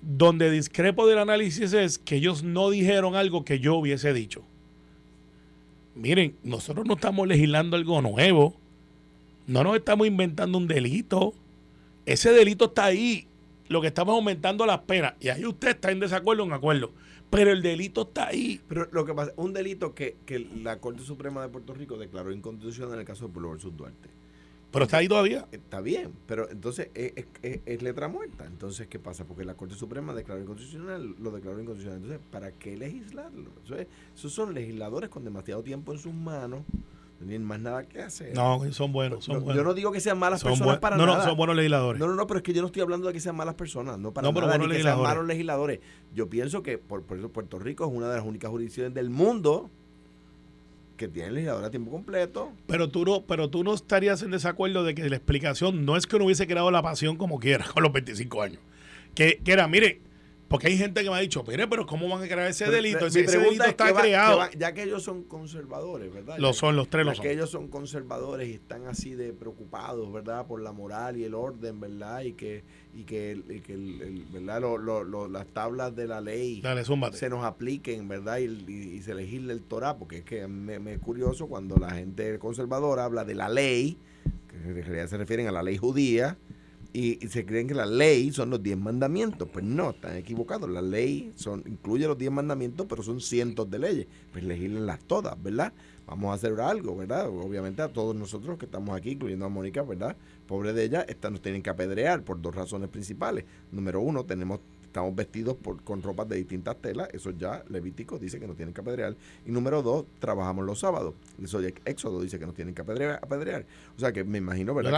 Donde discrepo del análisis es que ellos no dijeron algo que yo hubiese dicho. Miren, nosotros no estamos legislando algo nuevo. No nos estamos inventando un delito. Ese delito está ahí. Lo que estamos aumentando las penas. Y ahí usted está en desacuerdo o en acuerdo. Pero el delito está ahí. Pero lo que pasa, un delito que, que la Corte Suprema de Puerto Rico declaró inconstitucional en el caso de Pueblo versus Duarte. Pero está ahí todavía. Está bien, pero entonces es, es- es- letra muerta. Entonces, ¿qué pasa? Porque la Corte Suprema declaró inconstitucional, lo declaró inconstitucional. Entonces, ¿para qué legislarlo? Eso es- esos son legisladores con demasiado tiempo en sus manos, no tienen más nada que hacer. No, son buenos, son No, buenos. Yo no digo que sean malas son personas para no, nada. no, son buenos legisladores. No, no, no, pero es que yo no estoy hablando de que sean malas personas, no para No, pero nada, buenos ni que sean malos legisladores. Yo pienso que por, por eso Puerto Rico es una de las únicas jurisdicciones del mundo que tiene legisladores a tiempo completo. Pero tú no, pero tú no estarías en desacuerdo de que la explicación no es que uno hubiese creado la pasión como quiera con los 25 años. Que, que era, mire, porque hay gente que me ha dicho, mire, pero ¿cómo van a crear ese Pero, delito? mi Ese, ese pregunta delito es está que va- creado. que va- ya que ellos son conservadores, ¿verdad? Lo son, los tres lo ya son. que ellos son conservadores y están así de preocupados, ¿verdad? Por la moral y el orden, ¿verdad? Y que, y que, y que el- el- ¿verdad? Lo- lo- lo- las tablas de la ley Dale, se nos apliquen, ¿verdad? Y se legisle el Torah, porque es que me, me es curioso cuando la gente conservadora habla de la ley, que en realidad se refieren a la ley judía, y, se creen que la ley son los diez mandamientos. Pues no, están equivocados. La ley son, incluye los diez mandamientos, pero son cientos de leyes. Pues legislenlas todas, ¿verdad? Vamos a hacer algo, ¿verdad? Obviamente a todos nosotros que estamos aquí, incluyendo a Mónica, ¿verdad? Pobre de ella, esta nos tienen que apedrear por dos razones principales. Número uno, tenemos estamos vestidos por, con ropas de distintas telas, eso ya Levítico dice que nos tienen que apedrear. Y número dos, trabajamos los sábados. Eso ya Éxodo dice que nos tienen que apedrear. apedrear. O sea que me imagino, ¿verdad?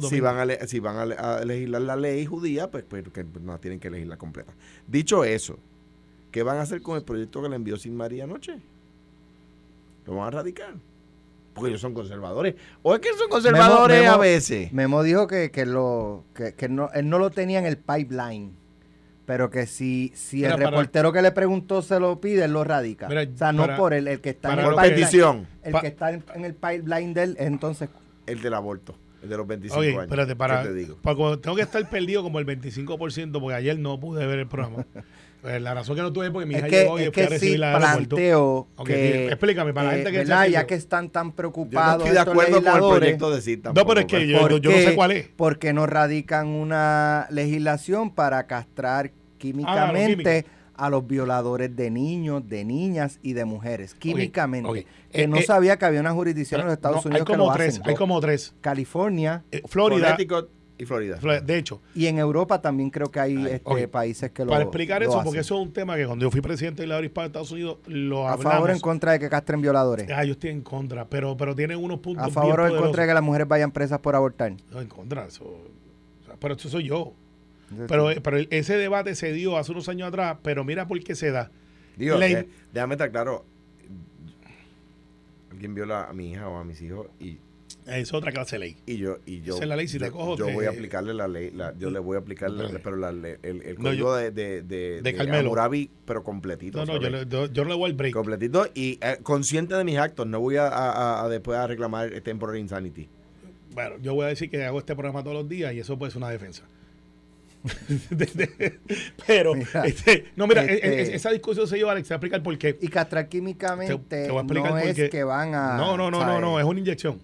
que si van, a, le- si van a, le- a legislar la ley judía, pues, pues que no la tienen que legislar completa. Dicho eso, ¿qué van a hacer con el proyecto que le envió Sin María anoche? ¿Lo van a radicar? Porque ellos son conservadores. ¿O es que son conservadores Memo- a veces? Memo dijo que, que lo que, que no, él no lo tenía en el pipeline. Pero que si, si Mira, el para- reportero que le preguntó se lo pide, él lo radica. Mira, o sea, no para- por el, el que está en el petición, El Pa- que está en, en el pipeline de él, entonces el del aborto, el de los 25 Oye, años. espérate, para, ¿Qué te digo? para cuando tengo que estar perdido como el 25%, porque ayer no pude ver el programa. Pues la razón que no tuve es porque mi hija es que, llegó y es que sí aeropuerto. planteo que, explícame, para la eh, gente que ¿verdad? se ya que están tan Yo no preocupados estoy de acuerdo con el proyecto de CIT No, pero es que yo, yo- yo no sé ¿por cuál es. ¿Por qué no radican una legislación para castrar químicamente a los violadores de niños, de niñas y de mujeres? Químicamente. Que Eh, no eh, sabía que había una jurisdicción en los Estados No, Unidos hay como que lo tres, hacen. hay como tres. California Eh, Florida, Connecticut y Florida. De hecho, y en Europa también creo que hay Ay, este, países que lo para explicar lo eso, hacen. porque eso es un tema que cuando yo fui presidente de la Obispado de Estados Unidos lo ¿A hablamos. favor o en contra de que castren violadores? Ah, yo estoy en contra, pero, pero tiene unos puntos ¿A favor o en contra de que las mujeres vayan presas por abortar? No, en contra, eso, o sea, pero eso soy yo. Pero, pero ese debate se dio hace unos años atrás, pero mira por qué se da. Digo, eh, déjame estar claro. Alguien viola a mi hija o a mis hijos y, Es otra clase de ley. y yo y yo Esa es la ley, si yo, te cojo, yo te- voy a aplicarle la ley, la- yo le voy a aplicar la- pero la, ley- el, el No, código yo- de, de, de, de. Hammurabi, pero completito. No, no, yo, ¿sabes? le- yo, yo no le voy al break. completito y eh, consciente de mis actos, no voy a, a- a- a después a reclamar temporary insanity. Bueno, yo voy a decir que hago este programa todos los días y eso puede ser una defensa. De- de- pero, Mira, este, no, mira, este- e- e- esa discusión se lleva, Alex, te voy a explicar por qué. Y castrar químicamente Te- te voy a explicar no por es qué. que van a... no, no, no, no, no, es una inyección.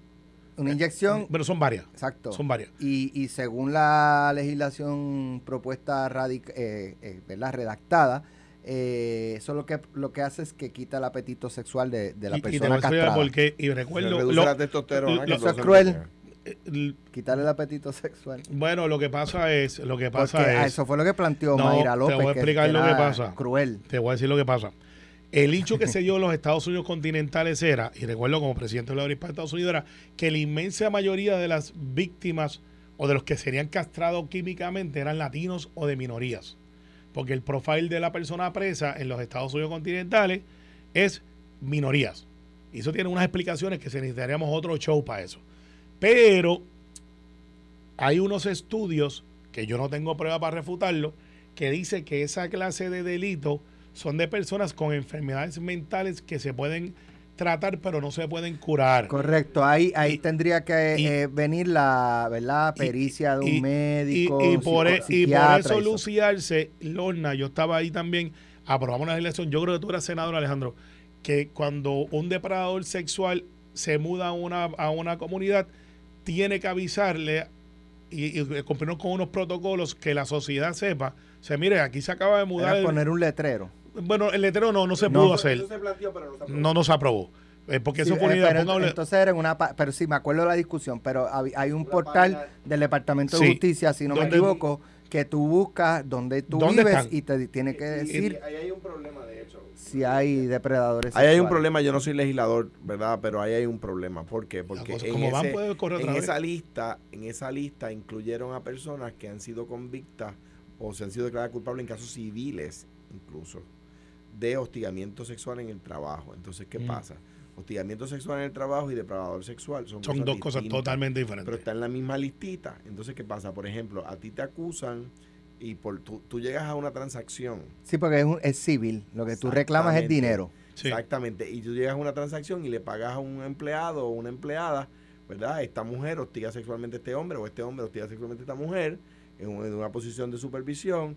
Una inyección, Bueno, son varias. exacto. Son varias. Y, y según la legislación propuesta, radic- eh, eh, ¿verdad? redactada, eh, eso lo que, lo que hace es que quita el apetito sexual de, de la y, y te voy persona a explicar castrada. por qué. Y recuerdo. reduce lo- la testosterona. lo- que eso es cruel. el- Quitarle el apetito sexual. bueno, lo que pasa es. Lo que Porque pasa ah, es. eso fue lo que planteó No, Mayra te López. voy a explicar que lo que pasa. Cruel. Te voy a decir lo que pasa. El hecho que se dio en los Estados Unidos continentales era, y recuerdo como presidente de la Obispado de Estados Unidos, era que la inmensa mayoría de las víctimas o de los que serían castrados químicamente eran latinos o de minorías. Porque el profile de la persona presa en los Estados Unidos continentales es minorías. Y eso tiene unas explicaciones que se necesitaríamos otro show para eso. Pero hay unos estudios que yo no tengo prueba para refutarlo, que dice que esa clase de delito son de personas con enfermedades mentales que se pueden tratar pero no se pueden curar. Correcto, ahí, ahí Y- tendría que y- eh, venir la ¿verdad? pericia de un y- médico. y por, e- y por psiquiatra eso, Luciarse, Lorna, yo estaba ahí también, aprobamos una legislación, yo creo que tú eras senador, Alejandro, que cuando un depredador sexual se muda a una, a una comunidad, tiene que avisarle y, y cumplirnos con unos protocolos que la sociedad sepa. O sea, mire, aquí se acaba de mudar. Era el- poner un letrero. Bueno, el letrero no, no se No. pudo hacer. Eso se planteó, pero no se aprobó. No nos aprobó. Eh, porque Sí, eso fue una eh, idea. pero póngale- entonces era en una pa- pero sí me acuerdo de la discusión pero hay un Una portal página- del departamento de Sí. justicia si no me ¿Dónde- equivoco que tú buscas donde tú ¿Dónde vives están? y te tiene que decir ahí hay un problema, de hecho. si hay depredadores Ahí hay un problema, yo no soy legislador, ¿verdad? Pero ahí hay un problema. ¿Por qué? Porque cosa- en, como van, ese- correr en esa lista, en esa lista incluyeron a personas que han sido convictas o se han sido declaradas culpables en casos civiles, incluso, de hostigamiento sexual en el trabajo. Entonces, ¿qué Mm. pasa? Hostigamiento sexual en el trabajo y depravador sexual son, Son dos cosas totalmente Pero diferentes. está en la misma listita. Entonces, ¿qué pasa? Por ejemplo, a ti te acusan y por tú, tú llegas a una transacción sí porque es, un- es civil lo que tú reclamas es dinero Sí. Exactamente. Y tú llegas a una transacción y le pagas a un empleado o una empleada, ¿verdad? Esta mujer hostiga sexualmente a este hombre o este hombre hostiga sexualmente a esta mujer en una posición de supervisión.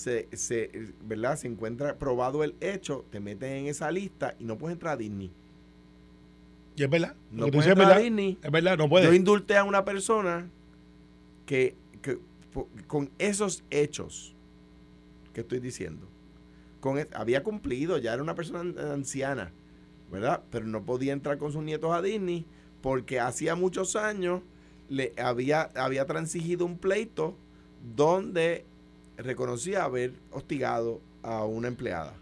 Se, se, ¿verdad? se encuentra probado el hecho, te meten en esa lista y no puedes entrar a Disney. Y es verdad. No puedes entrar a. Disney. Es verdad, no Yo puede. indulté a una persona que, que con esos hechos que estoy diciendo, con e- había cumplido, ya era una persona an- anciana, ¿verdad? Pero no podía entrar con sus nietos a Disney porque hacía muchos años le había, había transigido un pleito donde reconocía haber hostigado a una empleada.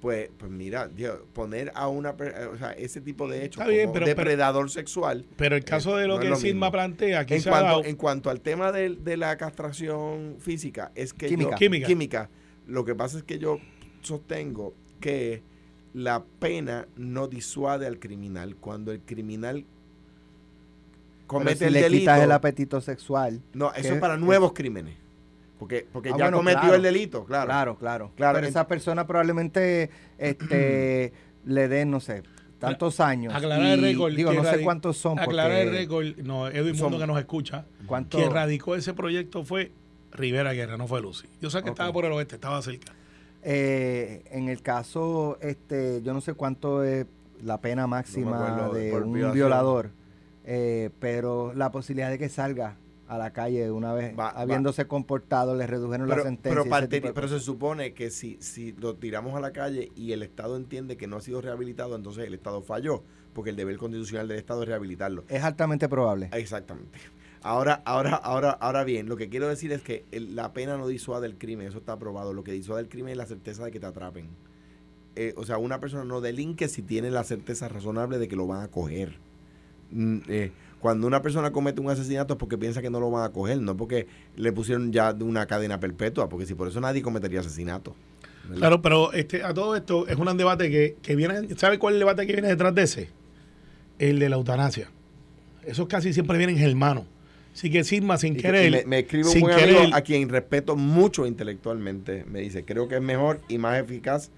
Pues, pues mira, poner a una, o sea, ese tipo de hechos bien, como pero- pero- depredador sexual Pero el caso de lo no que mismo. plantea, aquí en se ha cuanto, dado. en cuanto al tema de, de la castración física, es que Química. yo- Química. lo que pasa es que yo sostengo que la pena no disuade al criminal. Cuando el criminal pero comete si el le delito, quitas el apetito sexual no, eso es para nuevos crímenes. Porque, porque Ah, ya bueno, cometió claro. el delito, claro. claro claro, Claro, pero en- esa persona probablemente este le den no sé tantos años Aclarar y el récord. digo no sé cuántos son Aclarar el récord. No, Edwin Mundo que nos escucha. cuánto Quien radicó ese proyecto fue Rivera Guerra, no fue Lucy. Yo sé que estaba por el oeste, estaba cerca. Eh, en el caso, este, yo no sé cuánto es la pena máxima acuerdo, de un violación. violador, eh, pero la posibilidad de que salga a la calle una vez Va- va. habiéndose comportado le redujeron la sentencia. pero, se supone que si, si lo tiramos a la calle y el Estado entiende que no ha sido rehabilitado, entonces el Estado falló, porque el deber constitucional del Estado es rehabilitarlo. es altamente probable. Exactamente. Ahora, ahora, ahora, ahora bien, lo que quiero decir es que el- la pena no disuade el crimen, eso está aprobado. Lo que disuade el crimen es la certeza de que te atrapen. Eh, o sea, una persona no delinque si tiene la certeza razonable de que lo van a coger. Mm, eh, cuando una persona comete un asesinato es porque piensa que no lo van a coger, no porque le pusieron ya una cadena perpetua, porque si por eso nadie cometería asesinato. ¿verdad? Claro, pero este, a todo esto es un debate que, que viene. ¿Sabe cuál es el debate que viene detrás de ese? El de la eutanasia. Esos casi siempre vienen germanos. Así que Sigma, sin Y querer. me, me escribe un buen querer- amigo a quien respeto mucho intelectualmente. Me dice, creo que es mejor y más eficaz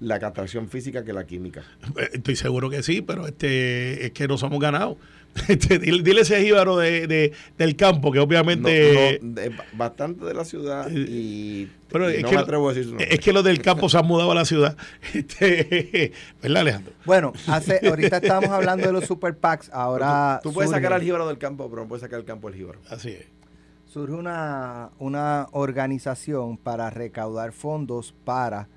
la castración física que la química. Eh, Estoy seguro que sí, pero este es que no somos ganados. Este, dile, ese jíbaro de, de- del campo, que obviamente. No, no, de- bastante de la ciudad y, Pero y es no que me lo- atrevo a decir su nombre. es que los del campo se han mudado a la ciudad. Este, ¿Verdad, Alejandro? Bueno, hace, ahorita estábamos hablando de los super PACs, ahora tú, tú puedes surge- sacar al jíbaro del campo, pero no puedes sacar el campo del jíbaro. Así es. surge una, una organización para recaudar fondos para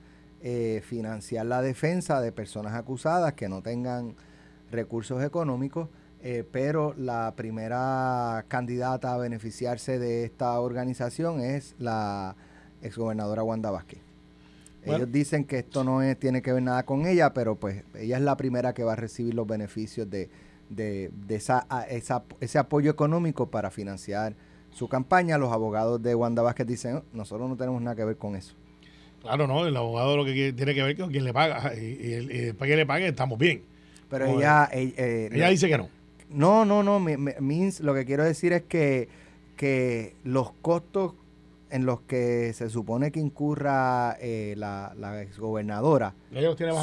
eh, financiar la defensa de personas acusadas que no tengan recursos económicos, eh, pero la primera candidata a beneficiarse de esta organización es la exgobernadora Wanda Vázquez. Bueno. Ellos dicen que esto no es- tiene que ver nada con ella, pero pues ella es la primera que va a recibir los beneficios de, de, de esa, a- esa- ese apoyo económico para financiar su campaña. Los abogados de Wanda Vázquez dicen, "Oh, nosotros no tenemos nada que ver con eso. Claro, no, el abogado lo que quiere- tiene que ver con quién le paga. Y, y y después que le pague, estamos bien. Pero ella... eh, eh, Ella dice que no. No, no, no. me- me- means, lo que quiero decir es que, que los costos en los que se supone que incurra eh, la, la exgobernadora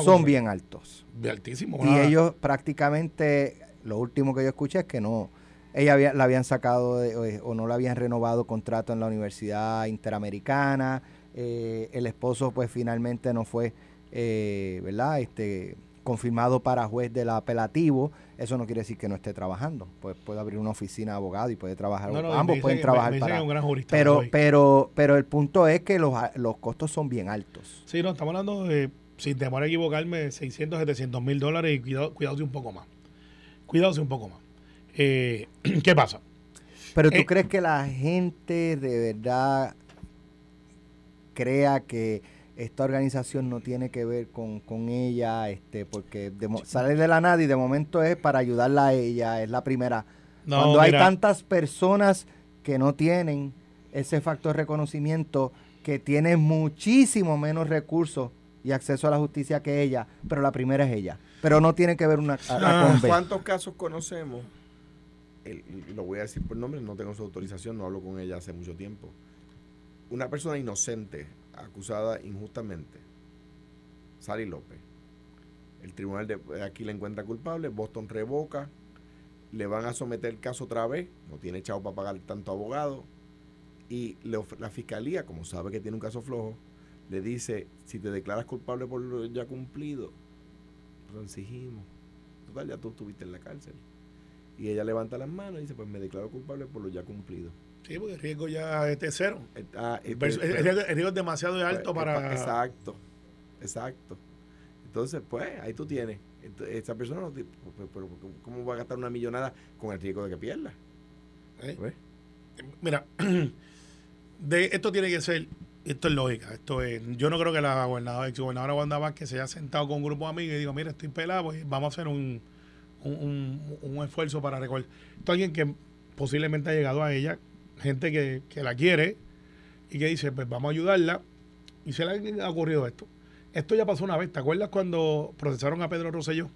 son bien altos. De altísimo. Y nada. ellos prácticamente, lo último que yo escuché es que no, ella había, la habían sacado de- o, o no le habían renovado contrato en la Universidad Interamericana. eh, el esposo pues finalmente no fue, eh, ¿verdad? Este, confirmado para juez del apelativo, eso no quiere decir que no esté trabajando. Pues puede abrir una oficina de abogado y puede trabajar. No, no, ambos pueden trabajar me dicen que para. es un gran jurista, pero, pero, pero el punto es que los, los costos son bien altos. Sí, no, estamos hablando de, sin temor a equivocarme, 600, 700 mil dólares y cuidado, cuidados un poco más. Cuidados un poco más. Eh, ¿Qué pasa? Pero tú Eh, crees que la gente de verdad crea que esta organización no tiene que ver con, con ella, este, porque de sale de la nada y de momento es para ayudarla a ella, es la primera. No, Cuando hay tantas personas que no tienen ese factor de reconocimiento, que tienen muchísimo menos recursos y acceso a la justicia que ella, pero la primera es ella. Pero no tiene que ver una a- a Ah, con B. ¿Cuántos casos conocemos? El- lo voy a decir por nombre, no tengo su autorización, no hablo con ella hace mucho tiempo. Una persona inocente, acusada injustamente, Sally López. El tribunal de aquí la encuentra culpable, Boston revoca, le van a someter el caso otra vez, no tiene chavo para pagar tanto abogado, y la fiscalía, como sabe que tiene un caso flojo, le dice, si te declaras culpable por lo ya cumplido, transigimos. Total, ya tú estuviste en la cárcel. Y ella levanta las manos y dice, pues me declaro culpable por lo ya cumplido. Sí, porque el riesgo ya es cero. Eh, ah, El, el riesgo, el riesgo es demasiado alto pues, para... Exacto, exacto. Entonces, pues, ahí tú tienes. Esa persona, no pues, pero ¿cómo va a gastar una millonada con el riesgo de que pierda? ¿eh? Mira, de esto tiene que ser, esto es lógica, esto es, yo no creo que la gobernadora, ex gobernadora Wanda Vázquez se haya sentado con un grupo de amigos y digo, mira, estoy pelado, pues vamos a hacer un, un, un- un esfuerzo para recordar. Esto es alguien que posiblemente ha llegado a ella, gente que, que la quiere y que dice, pues vamos a ayudarla. Y se le ha ocurrido esto. Esto ya pasó una vez, ¿te acuerdas cuando procesaron a Pedro Rosselló?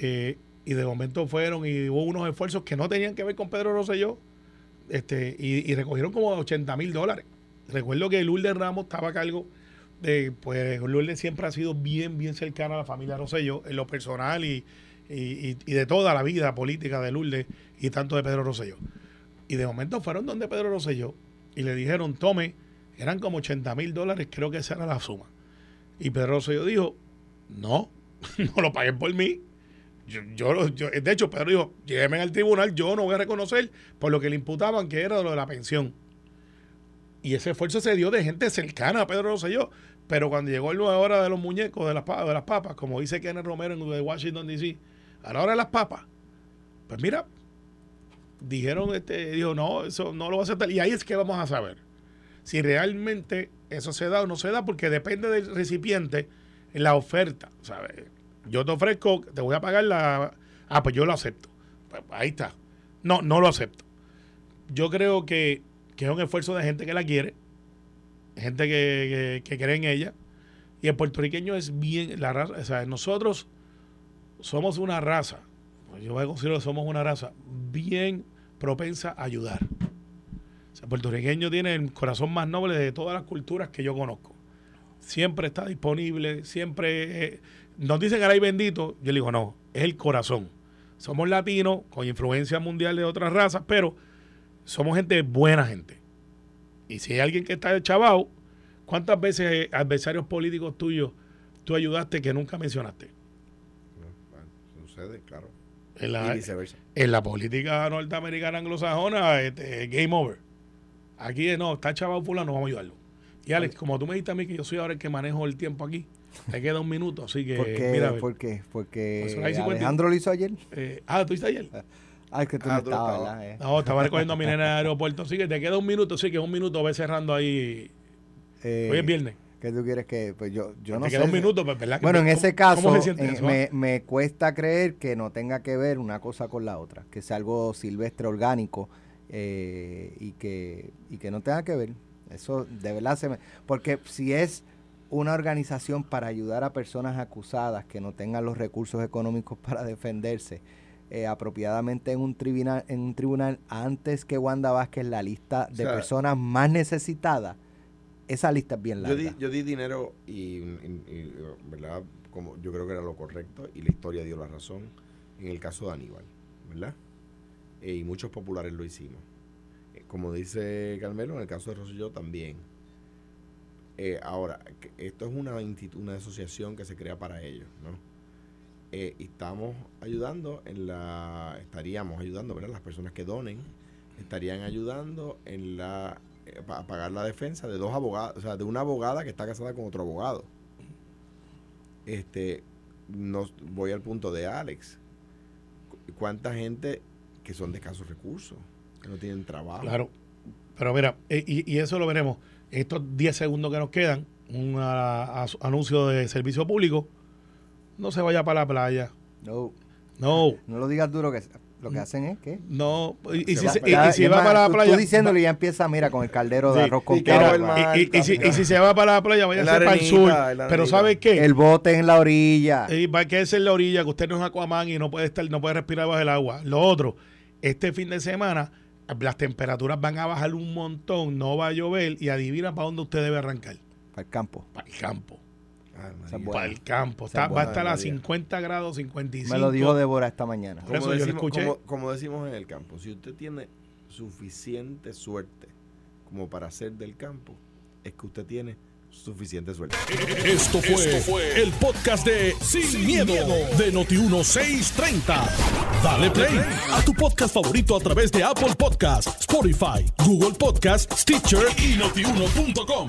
Eh, y de momento fueron y hubo unos esfuerzos que no tenían que ver con Pedro Rosselló este, y, y recogieron como 80 mil dólares. Recuerdo que Lourdes Ramos estaba a cargo de, pues Lourdes siempre ha sido bien, bien cercana a la familia Rosselló en lo personal y, y, y- de toda la vida política de Lourdes y tanto de Pedro Rosselló. Y de momento fueron donde Pedro Rosselló y le dijeron, tome, eran como 80 mil dólares, creo que esa era la suma. Y Pedro Rosselló dijo, no, no lo paguen por mí. Yo, yo, yo- de hecho, Pedro dijo, llévenme al tribunal, yo no voy a reconocer por lo que le imputaban que era lo de la pensión. Y ese esfuerzo se dio de gente cercana a Pedro Rosselló. Pero cuando llegó la hora de los muñecos, de las, de las papas, como dice Kenneth Romero en Washington, D.C., a la hora de las papas, pues mira, dijeron, este, dijo, no, eso no lo va a aceptar. Y ahí es que vamos a saber si realmente eso se da o no se da, porque depende del recipiente en la oferta. ¿sabes? Yo te ofrezco, te voy a pagar la... Ah, pues yo lo acepto. Pues ahí está. No, no lo acepto. Yo creo que, que es un esfuerzo de gente que la quiere, gente que, que- que cree en ella. Y el puertorriqueño es bien, la raza, o nosotros somos una raza, yo voy a considerar que somos una raza bien propensa a ayudar. O sea, el puertorriqueño tiene el corazón más noble de todas las culturas que yo conozco. Siempre está disponible, siempre... eh, nos dicen que hay bendito, yo le digo, no, es el corazón. Somos latinos, con influencia mundial de otras razas, pero somos gente buena gente. Y si hay alguien que está chavao, ¿cuántas veces eh, adversarios políticos tuyos tú ayudaste que nunca mencionaste? Sucede, claro. En Y la, viceversa. en la política norteamericana anglosajona, este, game over. Aquí no, está chaval fulano, vamos a ayudarlo. Y Alex, como tú me dijiste a mí que yo soy ahora el que manejo el tiempo aquí, te queda un minuto, así que ¿Por qué? mira. ¿Por qué? Porque Pues 50. Alejandro lo hizo ayer. Eh, ah, ¿tú hiciste ayer? Ah, es que tú Ah, no estabas. ¿verdad? Eh. No, estaba recogiendo a mi nena en el aeropuerto, así que te queda un minuto, sí que un minuto ve cerrando ahí. Eh, Hoy es viernes. ¿Qué tú quieres que.? Pues yo, yo no te sé. un minuto, pues, ¿verdad? Bueno, en ¿Cómo- ese caso, ¿Cómo se siente eh, eso? me, me cuesta creer que no tenga que ver una cosa con la otra, que sea algo silvestre, orgánico eh, y, que, y que no tenga que ver. Eso de verdad se me. Porque si es una organización para ayudar a personas acusadas que no tengan los recursos económicos para defenderse eh, apropiadamente en un, tribunal, en un tribunal antes que Wanda Vázquez la lista de O sea, personas más necesitadas, esa lista es bien Yo larga. di, yo di dinero y, y- y, ¿verdad? Como yo creo que era lo correcto y la historia dio la razón en el caso de Aníbal, ¿verdad? Eh, y muchos populares lo hicimos. Eh, como dice Carmelo, en el caso de Rosselló también. Eh, ahora, esto es una, una asociación que se crea para ellos, ¿no? y estamos ayudando en la, estaríamos ayudando, ¿verdad? Las personas que donen estarían ayudando en la, a pagar la defensa de dos abogados, o sea, de una abogada que está casada con otro abogado. Este, nos, voy al punto de Alex. Cu- ¿Cuánta gente que son de escasos recursos, que no tienen trabajo? Claro. Pero mira, eh, y, y eso lo veremos. Estos 10 segundos que nos quedan, un ah, anuncio de servicio público. No se vaya para la playa. No, No, no lo digas duro, que lo que hacen es que... no. Y, y si, Ya- se- y- ya- y si es va para la playa. Tú diciéndolo y ya empieza, mira, con el caldero de Sí, arroz con y si, y si se va para la playa, vaya para el sur. Pero. ¿sabe qué? El bote en la orilla. Y va a quedarse en la orilla, que usted no es Aquaman y no puede estar, no puede respirar bajo el agua. Lo otro, este fin de semana las temperaturas van a bajar un montón, no va a llover y adivina para dónde usted debe arrancar. Para el campo. Para el campo. Ay. Para el campo. Está- va a estar a María. 50 grados, 55. Me lo dijo Débora esta mañana. Por eso yo lo escuché. como- como decimos en el campo, si usted tiene suficiente suerte como para ser del campo, es que usted tiene suficiente suerte. Esto fue, el podcast de Sin, miedo, de Noti1630. Dale play a tu podcast favorito a través de Apple Podcasts, Spotify, Google Podcasts, Stitcher y notiuno.com.